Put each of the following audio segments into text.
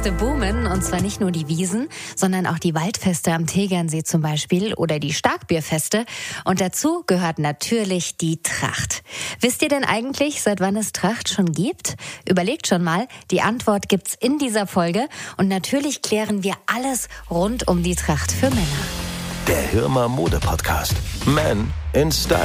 Volksfeste boomen und zwar nicht nur die Wiesen, sondern auch die Waldfeste am Tegernsee zum Beispiel oder die Starkbierfeste. Und dazu gehört natürlich die Tracht. Wisst ihr denn eigentlich, seit wann es Tracht schon gibt? Überlegt schon mal. Die Antwort gibt's in dieser Folge und natürlich klären wir alles rund um die Tracht für Männer. Der Hirmer Mode Podcast. Man in Style.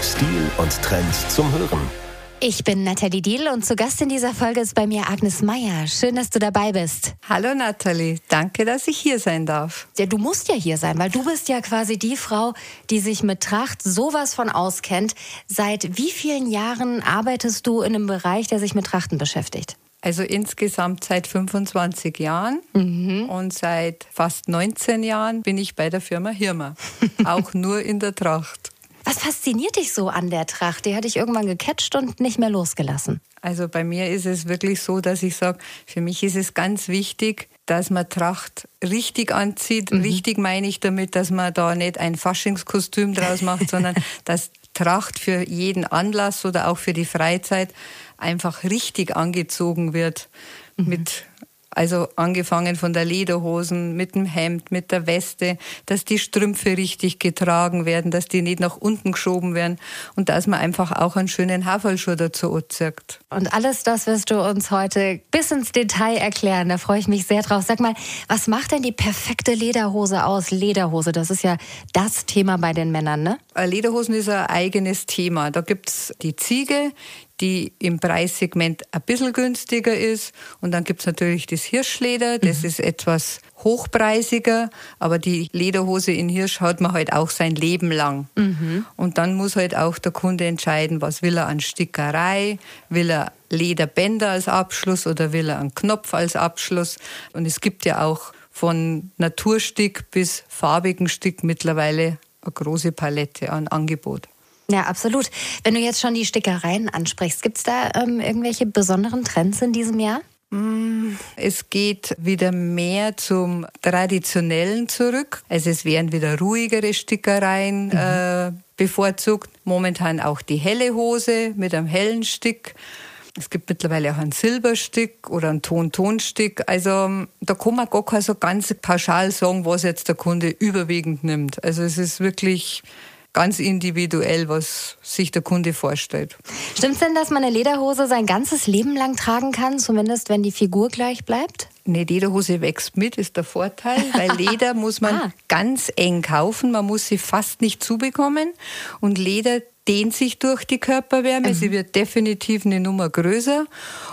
Stil und Trends zum Hören. Ich bin Nathalie Diel und zu Gast in dieser Folge ist bei mir Agnes Meyer. Schön, dass du dabei bist. Hallo Nathalie, danke, dass ich hier sein darf. Ja, du musst ja hier sein, weil du bist ja quasi die Frau, die sich mit Tracht sowas von auskennt. Seit wie vielen Jahren arbeitest du in einem Bereich, der sich mit Trachten beschäftigt? Also insgesamt seit 25 Jahren mhm. und seit fast 19 Jahren bin ich bei der Firma Hirmer, auch nur in der Tracht. Was fasziniert dich so an der Tracht? Die hat dich irgendwann gecatcht und nicht mehr losgelassen. Also bei mir ist es wirklich so, dass ich sage, für mich ist es ganz wichtig, dass man Tracht richtig anzieht. Mhm. Richtig meine ich damit, dass man da nicht ein Faschingskostüm draus macht, sondern dass Tracht für jeden Anlass oder auch für die Freizeit einfach richtig angezogen wird. Mhm. Mit also angefangen von der Lederhosen, mit dem Hemd, mit der Weste, dass die Strümpfe richtig getragen werden, dass die nicht nach unten geschoben werden und dass man einfach auch einen schönen Haferlschuh dazu anzieht. Und alles das wirst du uns heute bis ins Detail erklären. Da freue ich mich sehr drauf. Sag mal, was macht denn die perfekte Lederhose aus? Lederhose, das ist ja das Thema bei den Männern, ne? Lederhosen ist ein eigenes Thema. Da gibt es die Ziege, die im Preissegment ein bisschen günstiger ist. Und dann gibt es natürlich das Hirschleder, das mhm. ist etwas hochpreisiger, aber die Lederhose in Hirsch hat man halt auch sein Leben lang. Mhm. Und dann muss halt auch der Kunde entscheiden, was will er an Stickerei, will er Lederbänder als Abschluss oder will er einen Knopf als Abschluss. Und es gibt ja auch von Naturstick bis farbigen Stick mittlerweile eine große Palette an Angebot. Ja, absolut. Wenn du jetzt schon die Stickereien ansprichst, gibt es da ähm, irgendwelche besonderen Trends in diesem Jahr? Mm, es geht wieder mehr zum Traditionellen zurück. Also es werden wieder ruhigere Stickereien mhm. äh, bevorzugt. Momentan auch die helle Hose mit einem hellen Stick. Es gibt mittlerweile auch einen Silberstick oder einen Ton-Ton-Stick. Also da kann man gar kein so ganz pauschal sagen, was jetzt der Kunde überwiegend nimmt. Also es ist wirklich ganz individuell, was sich der Kunde vorstellt. Stimmt es denn, dass man eine Lederhose sein ganzes Leben lang tragen kann, zumindest wenn die Figur gleich bleibt? Eine Lederhose wächst mit, ist der Vorteil, weil Leder muss man ah. ganz eng kaufen, man muss sie fast nicht zubekommen und Leder dehnt sich durch die Körperwärme. Mhm. Sie wird definitiv eine Nummer größer.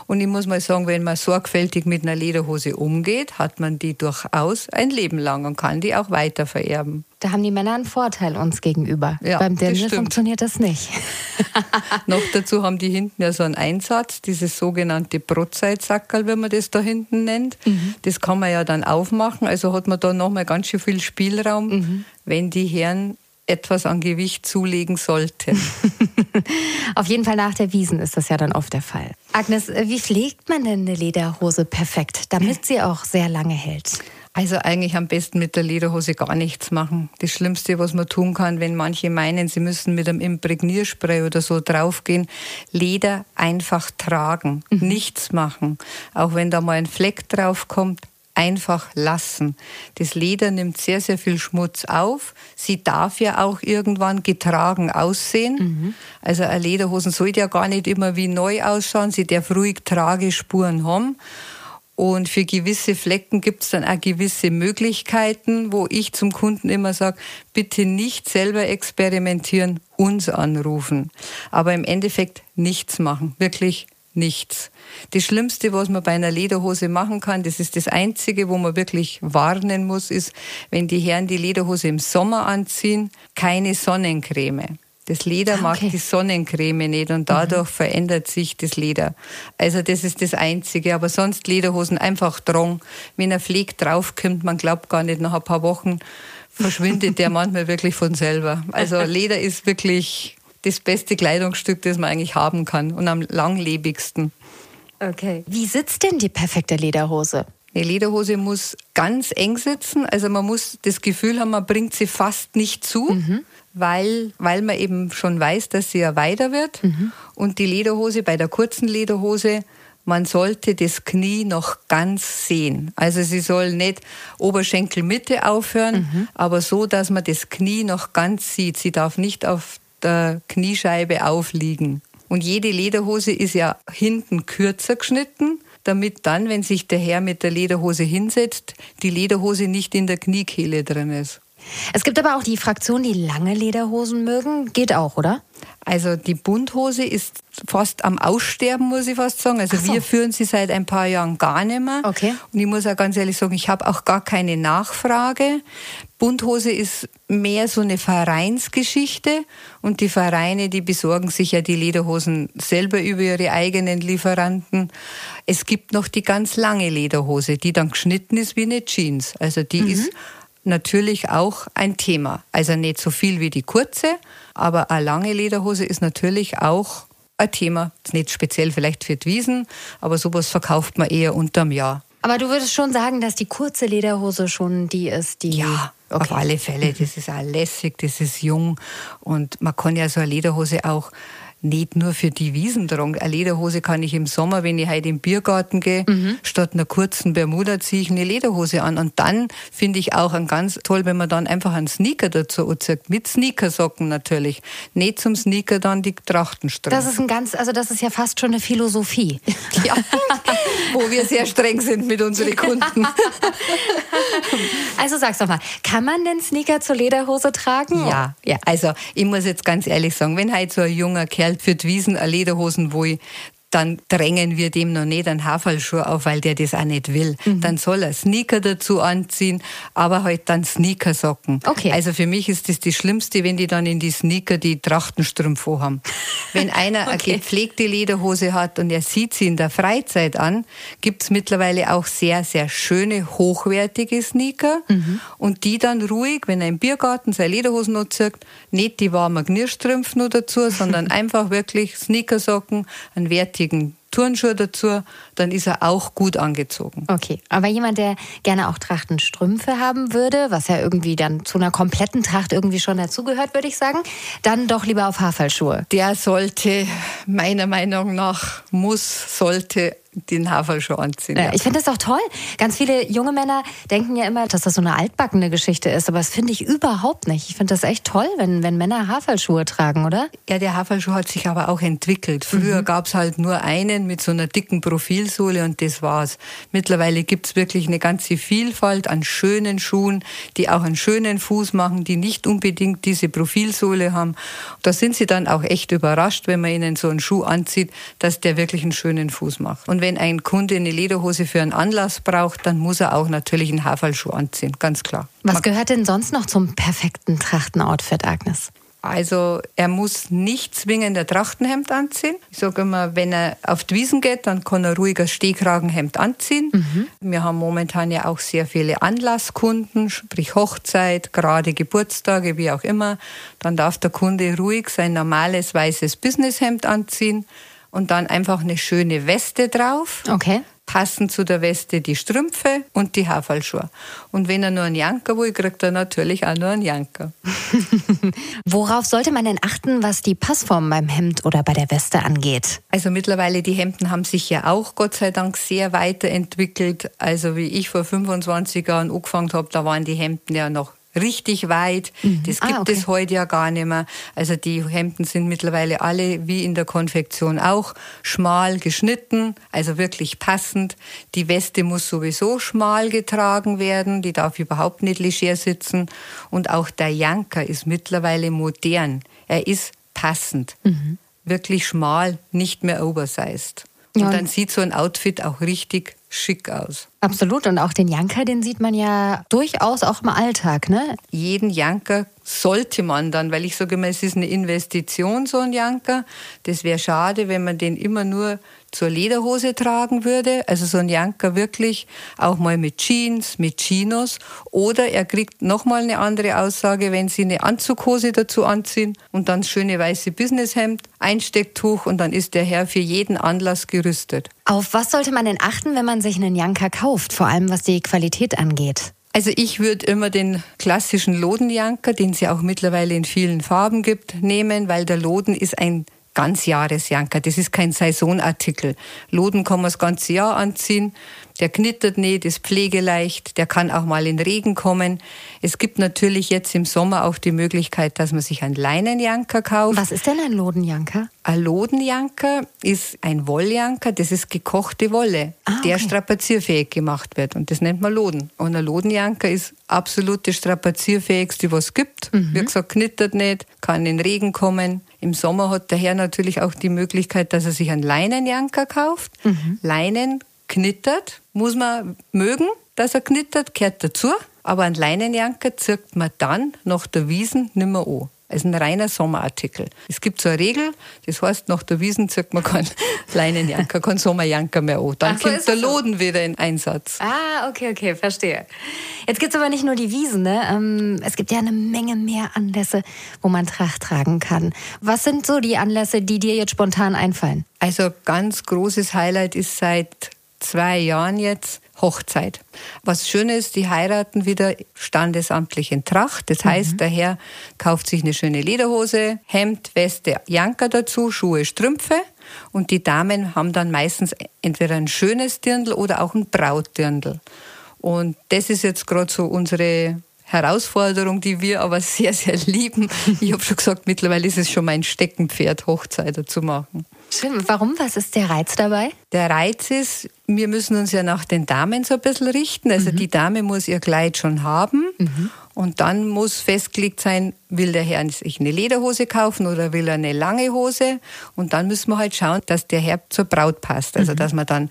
Und ich muss mal sagen, wenn man sorgfältig mit einer Lederhose umgeht, hat man die durchaus ein Leben lang und kann die auch weiter vererben. Da haben die Männer einen Vorteil uns gegenüber. Ja, Beim Dirndl funktioniert das nicht. Noch dazu haben die hinten ja so einen Einsatz, dieses sogenannte Brotzeitsackerl, wie man das da hinten nennt. Mhm. Das kann man ja dann aufmachen, also hat man da nochmal ganz schön viel Spielraum, mhm. wenn die Herren etwas an Gewicht zulegen sollte. Auf jeden Fall nach der Wiesen ist das ja dann oft der Fall. Agnes, wie pflegt man denn eine Lederhose perfekt, damit sie auch sehr lange hält? Also eigentlich am besten mit der Lederhose gar nichts machen. Das Schlimmste, was man tun kann, wenn manche meinen, sie müssen mit einem Imprägnierspray oder so draufgehen, Leder einfach tragen, mhm. nichts machen. Auch wenn da mal ein Fleck draufkommt, einfach lassen. Das Leder nimmt sehr, sehr viel Schmutz auf. Sie darf ja auch irgendwann getragen aussehen. Mhm. Also eine Lederhosen sollte ja gar nicht immer wie neu ausschauen. Sie darf ruhig Tragespuren haben. Und für gewisse Flecken gibt es dann auch gewisse Möglichkeiten, wo ich zum Kunden immer sage, bitte nicht selber experimentieren, uns anrufen. Aber im Endeffekt nichts machen, wirklich nichts. Das Schlimmste, was man bei einer Lederhose machen kann, das ist das Einzige, wo man wirklich warnen muss, ist, wenn die Herren die Lederhose im Sommer anziehen, keine Sonnencreme. Das Leder ah, okay. mag die Sonnencreme nicht und dadurch mhm. verändert sich das Leder. Also das ist das Einzige. Aber sonst Lederhosen einfach drang. Wenn ein Pfleg draufkommt, man glaubt gar nicht, nach ein paar Wochen verschwindet der manchmal wirklich von selber. Also Leder ist wirklich das beste Kleidungsstück, das man eigentlich haben kann und am langlebigsten. Okay. Wie sitzt denn die perfekte Lederhose? Eine Lederhose muss ganz eng sitzen. Also man muss das Gefühl haben, man bringt sie fast nicht zu, mhm. weil, weil man eben schon weiß, dass sie ja weiter wird. Mhm. Und die Lederhose, bei der kurzen Lederhose, man sollte das Knie noch ganz sehen. Also sie soll nicht Oberschenkelmitte aufhören, mhm. aber so, dass man das Knie noch ganz sieht. Sie darf nicht auf der Kniescheibe aufliegen. Und jede Lederhose ist ja hinten kürzer geschnitten, damit dann, wenn sich der Herr mit der Lederhose hinsetzt, die Lederhose nicht in der Kniekehle drin ist. Es gibt aber auch die Fraktion, die lange Lederhosen mögen. Geht auch, oder? Also die Bunthose ist fast am Aussterben, muss ich fast sagen. Also so. wir führen sie seit ein paar Jahren gar nicht mehr. Okay. Und ich muss auch ganz ehrlich sagen, ich habe auch gar keine Nachfrage. Bunthose ist mehr so eine Vereinsgeschichte und die Vereine, die besorgen sich ja die Lederhosen selber über ihre eigenen Lieferanten. Es gibt noch die ganz lange Lederhose, die dann geschnitten ist wie eine Jeans. Also die mhm. ist natürlich auch ein Thema. Also nicht so viel wie die kurze, aber eine lange Lederhose ist natürlich auch ein Thema. Nicht speziell vielleicht für die Wiesen, aber sowas verkauft man eher unterm Jahr. Aber du würdest schon sagen, dass die kurze Lederhose schon die ist, die. Ja, okay. auf alle Fälle. Das ist auch lässig, das ist jung. Und man kann ja so eine Lederhose auch nicht nur für die Wiesen tragen. Eine Lederhose kann ich im Sommer, wenn ich heute im Biergarten gehe, mhm. statt einer kurzen Bermuda ziehe ich eine Lederhose an. Und dann finde ich auch ein ganz toll, wenn man dann einfach einen Sneaker dazu anzieht. Mit Sneakersocken natürlich. Nicht zum Sneaker dann die Trachtenstrümpfe. Das ist ein ganz, also das ist ja fast schon eine Philosophie. ja, wo wir sehr streng sind mit unseren Kunden. also sag's doch mal, kann man denn Sneaker zur Lederhose tragen? Ja, ja. Also ich muss jetzt ganz ehrlich sagen, wenn halt so ein junger Kerl für die Wiesen eine Lederhosen wo dann drängen wir dem noch nicht einen Haferlschuh auf, weil der das auch nicht will. Mhm. Dann soll er Sneaker dazu anziehen, aber halt dann Sneakersocken. Okay. Also für mich ist das das Schlimmste, wenn die dann in die Sneaker die Trachtenstrümpfe haben. wenn einer okay. eine gepflegte Lederhose hat und er sieht sie in der Freizeit an, gibt es mittlerweile auch sehr, sehr schöne, hochwertige Sneaker mhm. und die dann ruhig, wenn er im Biergarten seine Lederhosen noch zieht, nicht die warmen Knirstrümpfe nur dazu, sondern einfach wirklich Sneakersocken, einen wertigen richtigen Turnschuhe dazu, dann ist er auch gut angezogen. Okay, aber jemand, der gerne auch Trachtenstrümpfe haben würde, was ja irgendwie dann zu einer kompletten Tracht irgendwie schon dazugehört, würde ich sagen, dann doch lieber auf Haferlschuhe. Der sollte, meiner Meinung nach, muss, sollte den Hafer schon anziehen. Ja. Ich finde das auch toll. Ganz viele junge Männer denken ja immer, dass das so eine altbackene Geschichte ist, aber das finde ich überhaupt nicht. Ich finde das echt toll, wenn, wenn Männer Haferschuhe tragen, oder? Ja, der Haferschuh hat sich aber auch entwickelt. Früher mhm. gab es halt nur einen mit so einer dicken Profilsohle und das war's. Mittlerweile gibt es wirklich eine ganze Vielfalt an schönen Schuhen, die auch einen schönen Fuß machen, die nicht unbedingt diese Profilsohle haben. Da sind sie dann auch echt überrascht, wenn man ihnen so einen Schuh anzieht, dass der wirklich einen schönen Fuß macht. Und wenn ein Kunde eine Lederhose für einen Anlass braucht, dann muss er auch natürlich einen Haferlschuh anziehen, ganz klar. Was gehört denn sonst noch zum perfekten Trachtenoutfit, Agnes? Also er muss nicht zwingend ein Trachtenhemd anziehen. Ich sage immer, wenn er auf die Wiesen geht, dann kann er ruhig ein Stehkragenhemd anziehen. Mhm. Wir haben momentan ja auch sehr viele Anlasskunden, sprich Hochzeit, gerade Geburtstage, wie auch immer. Dann darf der Kunde ruhig sein normales weißes Businesshemd anziehen und dann einfach eine schöne Weste drauf. Okay. Passend zu der Weste die Strümpfe und die Haferlschuhe. Und wenn er nur einen Janker will, kriegt er natürlich auch nur einen Janker. Worauf sollte man denn achten, was die Passform beim Hemd oder bei der Weste angeht? Also mittlerweile, die Hemden haben sich ja auch Gott sei Dank sehr weiterentwickelt. Also wie ich vor 25 Jahren angefangen habe, da waren die Hemden ja noch richtig weit. Mhm. Das ah, gibt ah, okay. es heute ja gar nicht mehr. Also die Hemden sind mittlerweile alle wie in der Konfektion auch schmal geschnitten, also wirklich passend. Die Weste muss sowieso schmal getragen werden, die darf überhaupt nicht leger sitzen. Und auch der Janker ist mittlerweile modern. Er ist passend. Mhm. Wirklich schmal, nicht mehr oversized. Und ja, dann sieht so ein Outfit auch richtig schick aus. Absolut. Und auch den Janker, den sieht man ja durchaus auch im Alltag, ne? Jeden Janker sollte man dann, weil ich sage immer, es ist eine Investition, so ein Janker. Das wäre schade, wenn man den immer nur zur Lederhose tragen würde. Also so ein Janker wirklich auch mal mit Jeans, mit Chinos. Oder er kriegt nochmal eine andere Aussage, wenn Sie eine Anzughose dazu anziehen und dann schöne weiße Businesshemd, Einstecktuch und dann ist der Herr für jeden Anlass gerüstet. Auf was sollte man denn achten, wenn man sich einen Janker kauft, vor allem was die Qualität angeht? Also ich würde immer den klassischen Lodenjanker, den es ja auch mittlerweile in vielen Farben gibt, nehmen, weil der Loden ist ein Ganzjahresjanker. Das ist kein Saisonartikel. Loden kann man das ganze Jahr anziehen. Der knittert nicht, ist pflegeleicht, der kann auch mal in Regen kommen. Es gibt natürlich jetzt im Sommer auch die Möglichkeit, dass man sich einen Leinenjanker kauft. Was ist denn ein Lodenjanker? Ein Lodenjanker ist ein Wolljanker, das ist gekochte Wolle, ah, okay. der strapazierfähig gemacht wird. Und das nennt man Loden. Und ein Lodenjanker ist absolut das strapazierfähigste, was es gibt. Mhm. Wie gesagt, knittert nicht, kann in Regen kommen. Im Sommer hat der Herr natürlich auch die Möglichkeit, dass er sich einen Leinenjanker kauft. Mhm. Leinen knittert, muss man mögen, dass er knittert, gehört dazu. Aber ein Leinenjanker zirkt man dann nach der Wiesen nimmer an. Es ist ein reiner Sommerartikel. Es gibt so eine Regel, das heißt, nach der Wiesen zirkt man keinen Leinenjanker, keinen Sommerjanker mehr an. Dann so, kommt der Loden so? wieder in Einsatz. Ah, okay, okay, verstehe. Jetzt gibt es aber nicht nur die Wiesen, ne? Ähm, es gibt ja eine Menge mehr Anlässe, wo man Tracht tragen kann. Was sind so die Anlässe, die dir jetzt spontan einfallen? Also ganz großes Highlight ist seit zwei Jahren jetzt Hochzeit. Was schön ist, die heiraten wieder standesamtlich in Tracht. Das heißt, mhm. der Herr kauft sich eine schöne Lederhose, Hemd, Weste, Janker dazu, Schuhe, Strümpfe. Und die Damen haben dann meistens entweder ein schönes Dirndl oder auch ein Brautdirndl. Und das ist jetzt gerade so unsere Herausforderung, die wir aber sehr, sehr lieben. Ich habe schon gesagt, mittlerweile ist es schon mein Steckenpferd, Hochzeiten zu machen. Schön. Warum? Was ist der Reiz dabei? Der Reiz ist, wir müssen uns ja nach den Damen so ein bisschen richten. Also mhm. die Dame muss ihr Kleid schon haben. Mhm. Und dann muss festgelegt sein, will der Herr sich eine Lederhose kaufen oder will er eine lange Hose? Und dann müssen wir halt schauen, dass der Herr zur Braut passt. Also, mhm. dass man dann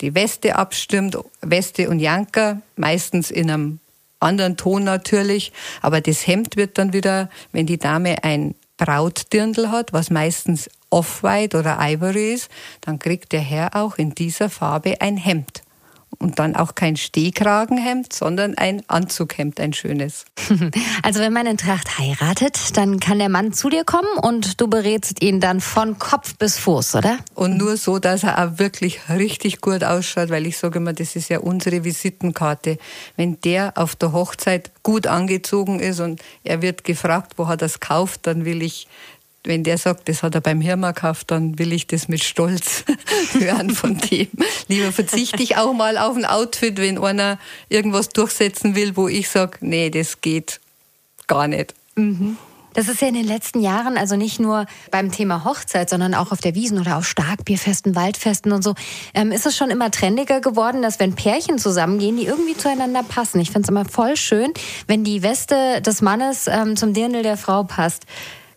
die Weste abstimmt, Weste und Janker, meistens in einem anderen Ton natürlich. Aber das Hemd wird dann wieder, wenn die Dame ein Brautdirndl hat, was meistens Off-White oder Ivory ist, dann kriegt der Herr auch in dieser Farbe ein Hemd. Und dann auch kein Stehkragenhemd, sondern ein Anzughemd, ein schönes. Also wenn man in Tracht heiratet, dann kann der Mann zu dir kommen und du berätst ihn dann von Kopf bis Fuß, oder? Und nur so, dass er auch wirklich richtig gut ausschaut, weil ich sage immer, das ist ja unsere Visitenkarte. Wenn der auf der Hochzeit gut angezogen ist und er wird gefragt, wo hat er es gekauft, dann will ich wenn der sagt, das hat er beim Hirma gekauft, dann will ich das mit Stolz hören von dem. Lieber verzichte ich auch mal auf ein Outfit, wenn einer irgendwas durchsetzen will, wo ich sage, nee, das geht gar nicht. Mhm. Das ist ja in den letzten Jahren, also nicht nur beim Thema Hochzeit, sondern auch auf der Wiesen oder auf Starkbierfesten, Waldfesten und so, ähm, ist es schon immer trendiger geworden, dass wenn Pärchen zusammengehen, die irgendwie zueinander passen. Ich finde es immer voll schön, wenn die Weste des Mannes ähm, zum Dirndl der Frau passt.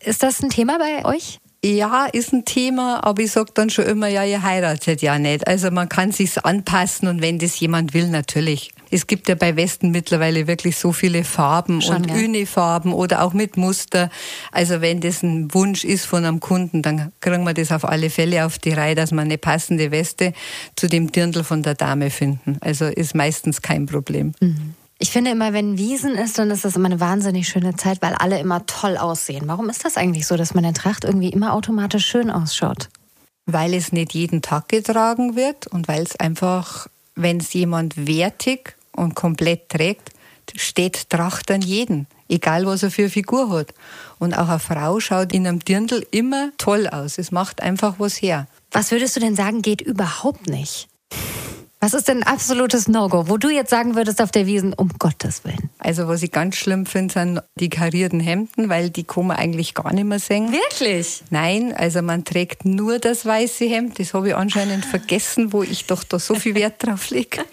Ist das ein Thema bei euch? Ja, ist ein Thema, aber ich sage dann schon immer, ja, ihr heiratet ja nicht. Also man kann sich's anpassen und wenn das jemand will, natürlich. Es gibt ja bei Westen mittlerweile wirklich so viele Farben schon, und ja. Unifarben oder auch mit Muster. Also wenn das ein Wunsch ist von einem Kunden, dann kriegen wir das auf alle Fälle auf die Reihe, dass wir eine passende Weste zu dem Dirndl von der Dame finden. Also ist meistens kein Problem. Mhm. Ich finde immer, wenn Wiesen ist, dann ist das immer eine wahnsinnig schöne Zeit, weil alle immer toll aussehen. Warum ist das eigentlich so, dass man in Tracht irgendwie immer automatisch schön ausschaut? Weil es nicht jeden Tag getragen wird und weil es einfach, wenn es jemand wertig und komplett trägt, steht Tracht an jeden, egal was er für eine Figur hat. Und auch eine Frau schaut in einem Dirndl immer toll aus. Es macht einfach was her. Was würdest du denn sagen, geht überhaupt nicht? Was ist denn ein absolutes No-Go, wo du jetzt sagen würdest auf der Wiesen, um Gottes Willen? Also was ich ganz schlimm finde, sind die karierten Hemden, weil die kann man eigentlich gar nicht mehr sehen. Wirklich? Nein, also man trägt nur das weiße Hemd. Das habe ich anscheinend vergessen, wo ich doch da so viel Wert drauf lege.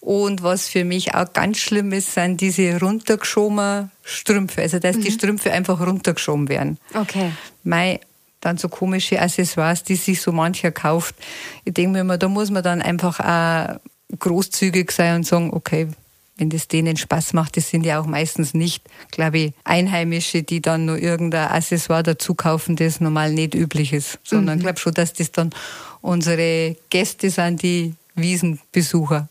Und was für mich auch ganz schlimm ist, sind diese runtergeschobenen Strümpfe. Also dass mhm. die Strümpfe einfach runtergeschoben werden. Okay. Mein dann so komische Accessoires, die sich so mancher kauft. Ich denke mir immer, da muss man dann einfach auch großzügig sein und sagen, okay, wenn das denen Spaß macht, das sind ja auch meistens nicht, glaube ich, Einheimische, die dann nur irgendein Accessoire dazu kaufen, das normal nicht üblich ist, sondern mhm. ich glaube schon, dass das dann unsere Gäste sind, die Wiesenbesucher,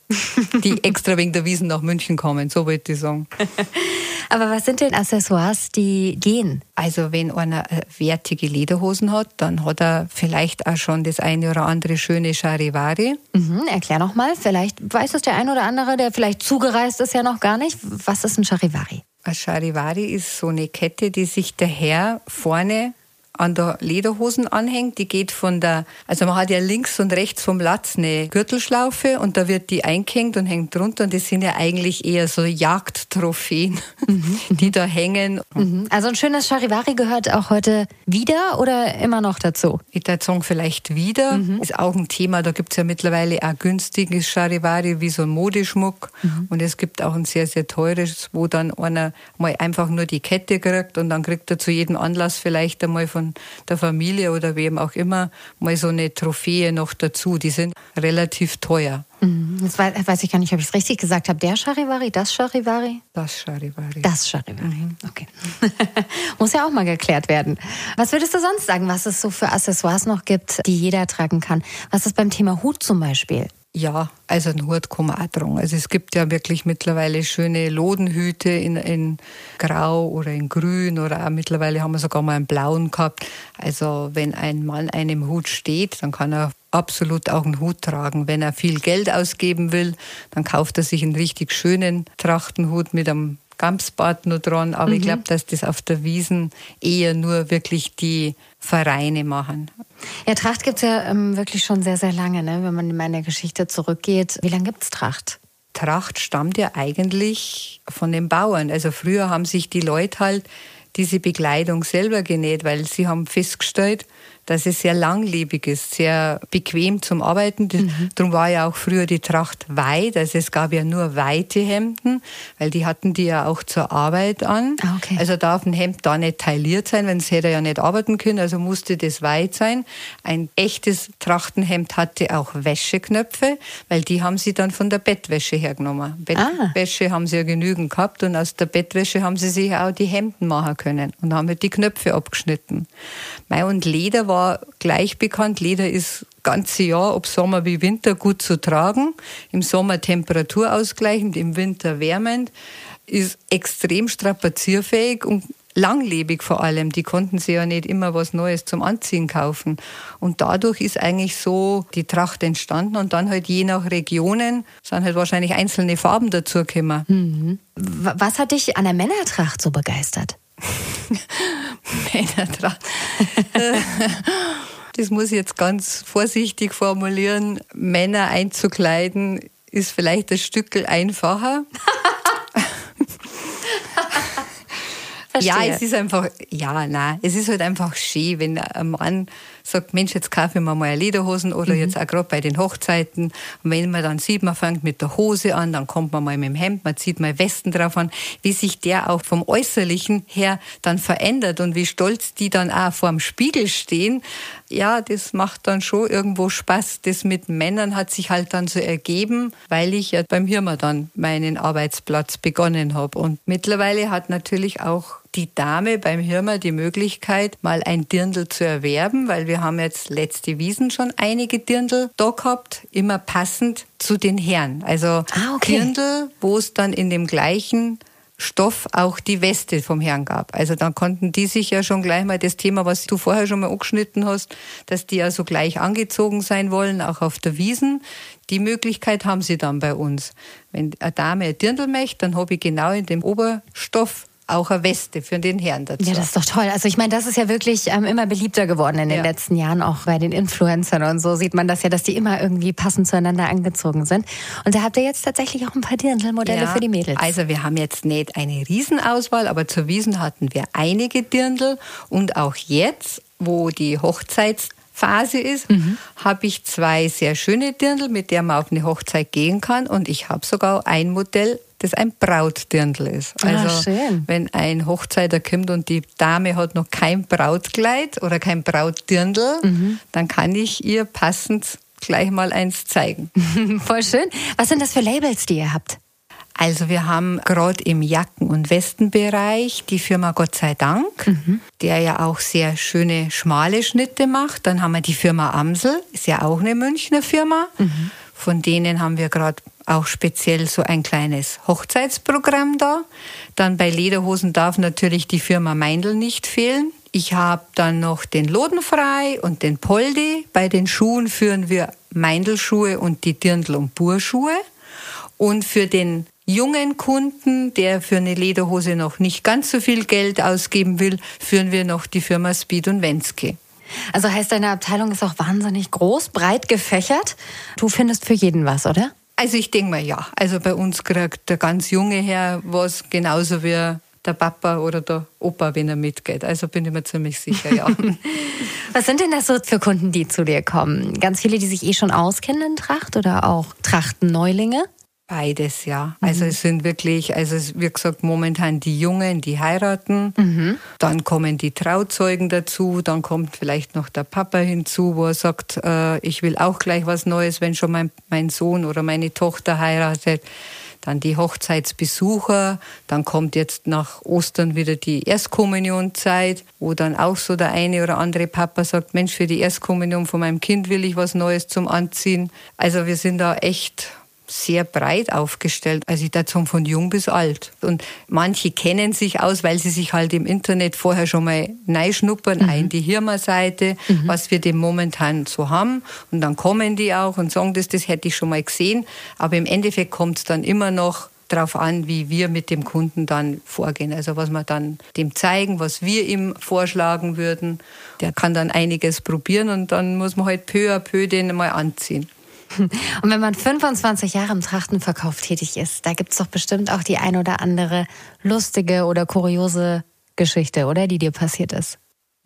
die extra wegen der Wiesen nach München kommen, so wollte ich sagen. Aber was sind denn Accessoires, die gehen? Also wenn einer äh, wertige Lederhosen hat, dann hat er vielleicht auch schon das eine oder andere schöne Charivari. Mhm, erklär noch mal, vielleicht weiß es der ein oder andere, der vielleicht zugereist ist ja noch gar nicht. Was ist ein Charivari? Ein Charivari ist so eine Kette, die sich der Herr vorne an der Lederhosen anhängt. Die geht von der, also man hat ja links und rechts vom Latz eine Gürtelschlaufe und da wird die eingehängt und hängt drunter. Und das sind ja eigentlich eher so Jagdtrophäen, mhm. die da hängen. Mhm. Also ein schönes Charivari gehört auch heute wieder oder immer noch dazu? Ich würde sagen, vielleicht wieder. Mhm. Ist auch ein Thema, da gibt es ja mittlerweile auch günstiges Charivari wie so ein Modeschmuck. Mhm. Und es gibt auch ein sehr, sehr teures, wo dann einer mal einfach nur die Kette kriegt und dann kriegt er zu jedem Anlass vielleicht einmal von der Familie oder wem auch immer mal so eine Trophäe noch dazu. Die sind relativ teuer. Mhm. Jetzt weiß ich gar nicht, ob ich es richtig gesagt habe. Der Charivari, das Charivari? Das Charivari. Das Charivari, mhm. okay. Muss ja auch mal geklärt werden. Was würdest du sonst sagen, was es so für Accessoires noch gibt, die jeder tragen kann? Was ist beim Thema Hut zum Beispiel? Ja, also ein Hut kann man auch tragen. Also es gibt ja wirklich mittlerweile schöne Lodenhüte in, in Grau oder in Grün oder auch mittlerweile haben wir sogar mal einen blauen gehabt. Also wenn ein Mann einem Hut steht, dann kann er absolut auch einen Hut tragen. Wenn er viel Geld ausgeben will, dann kauft er sich einen richtig schönen Trachtenhut mit einem Gamsbad nur dran. Aber mhm. ich glaube, dass das auf der Wiesen eher nur wirklich die Vereine machen. Ja, Tracht gibt es ja ähm, wirklich schon sehr, sehr lange, ne? wenn man in meine Geschichte zurückgeht. Wie lange gibt es Tracht? Tracht stammt ja eigentlich von den Bauern. Also früher haben sich die Leute halt diese Bekleidung selber genäht, weil sie haben festgestellt, dass es sehr langlebig ist, sehr bequem zum Arbeiten. Mhm. Darum war ja auch früher die Tracht weit. Also es gab ja nur weite Hemden, weil die hatten die ja auch zur Arbeit an. Ah, okay. Also darf ein Hemd da nicht tailliert sein, wenn es hätte ja nicht arbeiten können. Also musste das weit sein. Ein echtes Trachtenhemd hatte auch Wäscheknöpfe, weil die haben sie dann von der Bettwäsche hergenommen. Bettwäsche ah. haben sie ja genügend gehabt und aus der Bettwäsche haben sie sich auch die Hemden machen können und haben halt die Knöpfe abgeschnitten. Und Leder war war gleich bekannt. Leder ist ganze Jahr, ob Sommer wie Winter, gut zu tragen. Im Sommer temperaturausgleichend, im Winter wärmend. Ist extrem strapazierfähig und langlebig vor allem. Die konnten sich ja nicht immer was Neues zum Anziehen kaufen. Und dadurch ist eigentlich so die Tracht entstanden und dann halt je nach Regionen sind halt wahrscheinlich einzelne Farben dazugekommen. Mhm. Was hat dich an der Männertracht so begeistert? Männertracht. das muss ich jetzt ganz vorsichtig formulieren. Männer einzukleiden ist vielleicht ein Stück einfacher. ja, es ist einfach, ja, nein, es ist halt einfach schön, wenn ein Mann sagt, Mensch, jetzt kaufe ich mir mal Lederhosen oder mhm. jetzt auch gerade bei den Hochzeiten. Und wenn man dann sieht, man fängt mit der Hose an, dann kommt man mal mit dem Hemd, man zieht mal Westen drauf an, wie sich der auch vom Äußerlichen her dann verändert und wie stolz die dann auch vorm Spiegel stehen. Ja, das macht dann schon irgendwo Spaß. Das mit Männern hat sich halt dann so ergeben, weil ich ja beim Hirma dann meinen Arbeitsplatz begonnen habe. Und mittlerweile hat natürlich auch die Dame beim Hirma die Möglichkeit, mal ein Dirndl zu erwerben, weil wir haben jetzt letzte Wiesen schon einige Dirndl da gehabt, immer passend zu den Herren. Also ah, okay. Dirndl, wo es dann in dem gleichen Stoff auch die Weste vom Herrn gab. Also dann konnten die sich ja schon gleich mal das Thema, was du vorher schon mal angeschnitten hast, dass die ja so gleich angezogen sein wollen, auch auf der Wiesen. Die Möglichkeit haben sie dann bei uns. Wenn eine Dame ein Dirndl möchte, dann habe ich genau in dem Oberstoff auch eine Weste für den Herrn dazu. Ja, das ist doch toll. Also ich meine, das ist ja wirklich ähm, immer beliebter geworden in den ja. letzten Jahren, auch bei den Influencern und so sieht man das ja, dass die immer irgendwie passend zueinander angezogen sind. Und da habt ihr jetzt tatsächlich auch ein paar Dirndl-Modelle ja, für die Mädels. Also wir haben jetzt nicht eine Riesenauswahl, aber zur Wiesen hatten wir einige Dirndl und auch jetzt, wo die Hochzeits Phase ist, mhm. habe ich zwei sehr schöne Dirndl, mit der man auf eine Hochzeit gehen kann. Und ich habe sogar ein Modell, das ein Brautdirndl ist. Ah, also ah, wenn ein Hochzeiter kommt und die Dame hat noch kein Brautkleid oder kein Brautdirndl, mhm. dann kann ich ihr passend gleich mal eins zeigen. Voll schön. Was sind das für Labels, die ihr habt? Also wir haben gerade im Jacken- und Westenbereich die Firma Gott sei Dank, mhm. der ja auch sehr schöne schmale Schnitte macht. Dann haben wir die Firma Amsel, ist ja auch eine Münchner Firma. Mhm. Von denen haben wir gerade auch speziell so ein kleines Hochzeitsprogramm da. Dann bei Lederhosen darf natürlich die Firma Meindl nicht fehlen. Ich habe dann noch den Lodenfrei und den Poldi. Bei den Schuhen führen wir Meindl-Schuhe und die Dirndl- und Burschuhe. Und für den jungen Kunden, der für eine Lederhose noch nicht ganz so viel Geld ausgeben will, führen wir noch die Firma Speed und Wenske. Also heißt, deine Abteilung ist auch wahnsinnig groß, breit gefächert. Du findest für jeden was, oder? Also ich denke mal ja. Also bei uns kriegt der ganz junge Herr was genauso wie der Papa oder der Opa, wenn er mitgeht. Also bin ich mir ziemlich sicher, ja. Was sind denn das so für Kunden, die zu dir kommen? Ganz viele, die sich eh schon auskennen in Tracht oder auch Trachtenneulinge? Beides, ja. Mhm. Also es sind wirklich, also wie gesagt, momentan die Jungen, die heiraten. Mhm. Dann kommen die Trauzeugen dazu. Dann kommt vielleicht noch der Papa hinzu, wo er sagt, äh, ich will auch gleich was Neues, wenn schon mein, mein Sohn oder meine Tochter heiratet. Dann die Hochzeitsbesucher. Dann kommt jetzt nach Ostern wieder die Erstkommunionzeit, wo dann auch so der eine oder andere Papa sagt, Mensch, für die Erstkommunion von meinem Kind will ich was Neues zum Anziehen. Also wir sind da echt sehr breit aufgestellt. Also ich dazu von jung bis alt. Und manche kennen sich aus, weil sie sich halt im Internet vorher schon mal neischnuppern, mhm. ein die Hirma-Seite, mhm. was wir dem momentan so haben. Und dann kommen die auch und sagen, das, das hätte ich schon mal gesehen. Aber im Endeffekt kommt es dann immer noch darauf an, wie wir mit dem Kunden dann vorgehen. Also was wir dann dem zeigen, was wir ihm vorschlagen würden. Der kann dann einiges probieren und dann muss man halt peu à peu den mal anziehen. Und wenn man 25 Jahre im Trachtenverkauf tätig ist, da gibt es doch bestimmt auch die ein oder andere lustige oder kuriose Geschichte, oder? Die dir passiert ist.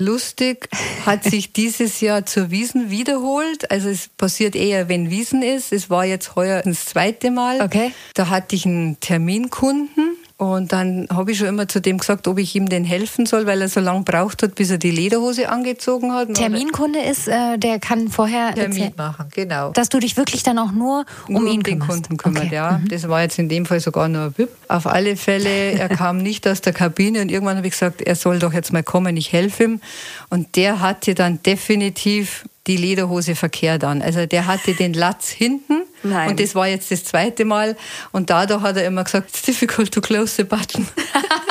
Lustig hat sich dieses Jahr zur Wiesen wiederholt. Also es passiert eher, wenn Wiesen ist. Es war jetzt heuer das zweite Mal. Okay. Da hatte ich einen Terminkunden und dann habe ich schon immer zu dem gesagt, ob ich ihm denn helfen soll, weil er so lange braucht hat, bis er die Lederhose angezogen hat. Terminkunde ist, äh, der kann vorher Termin machen, genau. Dass du dich wirklich dann auch nur um nur ihn den Kunden kümmert, okay. ja. Mhm. Das war jetzt in dem Fall sogar nur ein BIP. Auf alle Fälle, er kam nicht aus der Kabine und irgendwann habe ich gesagt, er soll doch jetzt mal kommen, ich helfe ihm. Und der hatte dann definitiv die Lederhose verkehrt an. Also der hatte den Latz hinten Nein. und das war jetzt das zweite Mal und dadurch hat er immer gesagt, it's difficult to close the button.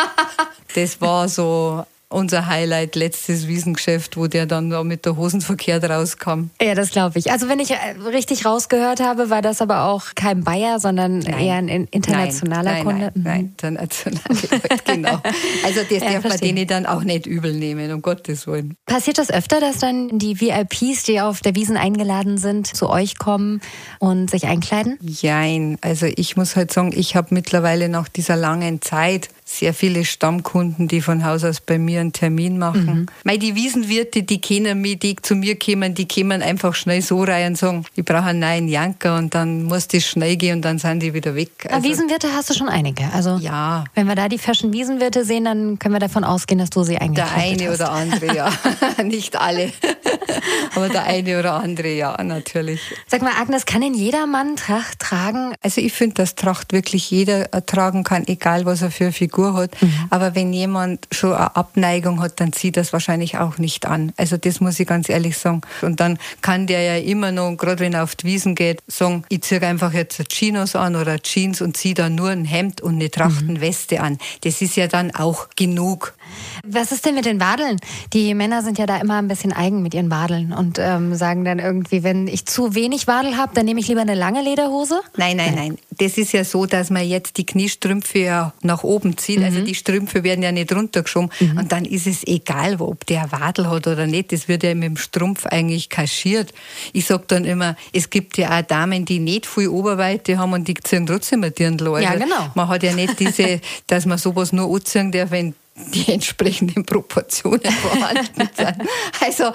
das war so unser Highlight letztes Wiesengeschäft, wo der dann da mit der Hosen verkehrt rauskam. Ja, das glaube ich. Also wenn ich äh, richtig rausgehört habe, war das aber auch kein Bayer, sondern nein. eher ein internationaler nein, Kunde. Nein, mhm. nein, internationaler genau. Also das ja, darf man denen dann auch nicht übel nehmen, um Gottes Willen. Passiert das öfter, dass dann die VIPs, die auf der Wiesen eingeladen sind, zu euch kommen und sich einkleiden? Jein. Also ich muss halt sagen, ich habe mittlerweile nach dieser langen Zeit sehr viele Stammkunden, die von Haus aus bei mir einen Termin machen. Mhm. die Wiesenwirte, die kennen mich, die zu mir kommen, die kommen einfach schnell so rein und sagen, ich brauche einen neuen Janker und dann muss das schnell gehen und dann sind die wieder weg. Also, Wiesenwirte hast du schon einige. Also ja. wenn wir da die Fashion Wiesenwirte sehen, dann können wir davon ausgehen, dass du sie eingekleidet hast. Der eine hast. oder andere, ja. Nicht alle. Aber der eine oder andere, ja, natürlich. Sag mal, Agnes, kann denn jeder Mann Tracht tragen? Also ich finde, dass Tracht wirklich jeder tragen kann, egal was er für eine Figur hat. Mhm. Aber wenn jemand schon eine Abneigung hat, dann zieht das wahrscheinlich auch nicht an. Also das muss ich ganz ehrlich sagen. Und dann kann der ja immer noch, gerade wenn er auf die Wiesen geht, sagen, ich ziehe einfach jetzt Chinos an oder Jeans und ziehe dann nur ein Hemd und eine Trachtenweste mhm. an. Das ist ja dann auch genug. Was ist denn mit den Wadeln? Die Männer sind ja da immer ein bisschen eigen mit ihren Wadeln und ähm, sagen dann irgendwie, wenn ich zu wenig Wadel habe, dann nehme ich lieber eine lange Lederhose? Nein, nein, nein. Das ist ja so, dass man jetzt die Kniestrümpfe ja nach oben zieht. Also mhm. Also die Strümpfe werden ja nicht runtergeschoben. Mhm. Und dann ist es egal, ob der Wadel hat oder nicht. Das wird ja mit dem Strumpf eigentlich kaschiert. Ich sag dann immer, es gibt ja auch Damen, die nicht viel Oberweite haben und die ziehen trotzdem ein Dirndl. Also ja, genau. Man hat ja nicht diese, dass man sowas nur anziehen darf, wenn die entsprechenden Proportionen vorhanden sind. Also,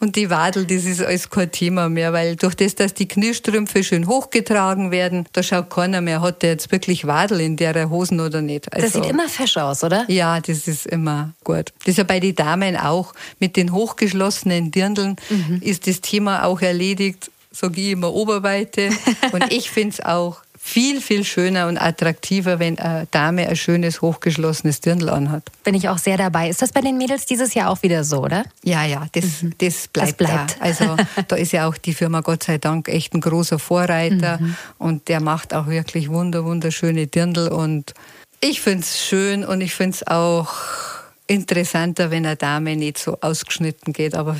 und die Wadel, das ist alles kein Thema mehr, weil durch das, dass die Kniestrümpfe schön hochgetragen werden, da schaut keiner mehr, hat der jetzt wirklich Wadel in der Hosen oder nicht. Also, das sieht immer fesch aus, oder? Ja, das ist immer gut. Das ist ja bei den Damen auch. Mit den hochgeschlossenen Dirndeln mhm. ist das Thema auch erledigt sage ich immer Oberweite. Und ich finde es auch viel, viel schöner und attraktiver, wenn eine Dame ein schönes, hochgeschlossenes Dirndl anhat. Bin ich auch sehr dabei. Ist das bei den Mädels dieses Jahr auch wieder so, oder? Ja, ja, das, mhm. das, bleibt, das bleibt da. Also da ist ja auch die Firma Gott sei Dank echt ein großer Vorreiter mhm. und der macht auch wirklich wunder, wunderschöne Dirndl und ich finde es schön und ich finde es auch interessanter, wenn eine Dame nicht so ausgeschnitten geht, aber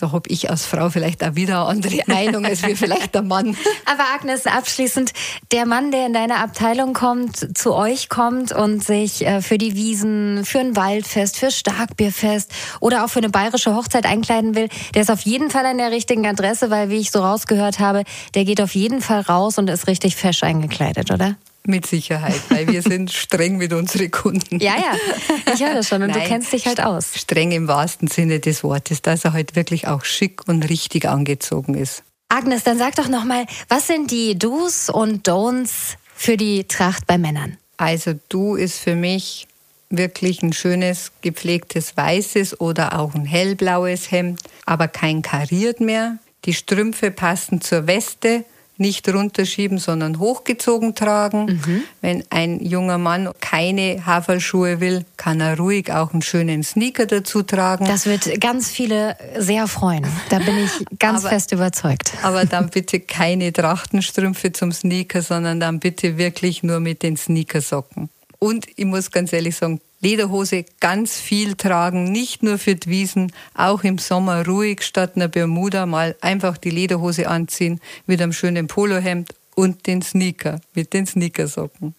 Da habe ich als Frau vielleicht auch wieder eine andere Meinung als wir vielleicht der Mann. Aber Agnes, abschließend, der Mann, der in deine Abteilung kommt, zu euch kommt und sich äh, für die Wiesen, für ein Waldfest, für Starkbierfest oder auch für eine bayerische Hochzeit einkleiden will, der ist auf jeden Fall an der richtigen Adresse, weil wie ich so rausgehört habe, der geht auf jeden Fall raus und ist richtig fesch eingekleidet, oder? Mit Sicherheit, weil wir sind streng mit unseren Kunden. Ja, ja, ich höre das schon und Nein, du kennst dich halt aus. Streng im wahrsten Sinne des Wortes, dass er halt wirklich auch schick und richtig angezogen ist. Agnes, dann sag doch nochmal, was sind die Do's und Don'ts für die Tracht bei Männern? Also Du ist für mich wirklich ein schönes, gepflegtes weißes oder auch ein hellblaues Hemd, aber kein kariert mehr. Die Strümpfe passen zur Weste nicht runterschieben, sondern hochgezogen tragen. Mhm. Wenn ein junger Mann keine Haferschuhe will, kann er ruhig auch einen schönen Sneaker dazu tragen. Das wird ganz viele sehr freuen. Da bin ich ganz aber, fest überzeugt. Aber dann bitte keine Trachtenstrümpfe zum Sneaker, sondern dann bitte wirklich nur mit den Sneakersocken. Und ich muss ganz ehrlich sagen, Lederhose ganz viel tragen, nicht nur für die Wiesen, auch im Sommer ruhig statt einer Bermuda mal einfach die Lederhose anziehen mit einem schönen Polohemd und den Sneaker mit den Sneakersocken.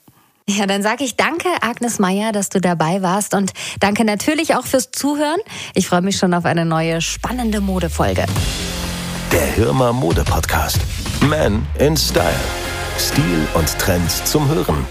Ja, dann sage ich danke, Agnes Meyer, dass du dabei warst und danke natürlich auch fürs Zuhören. Ich freue mich schon auf eine neue spannende Modefolge. Der Hirmer Mode Podcast. Men in Style. Stil und Trends zum Hören.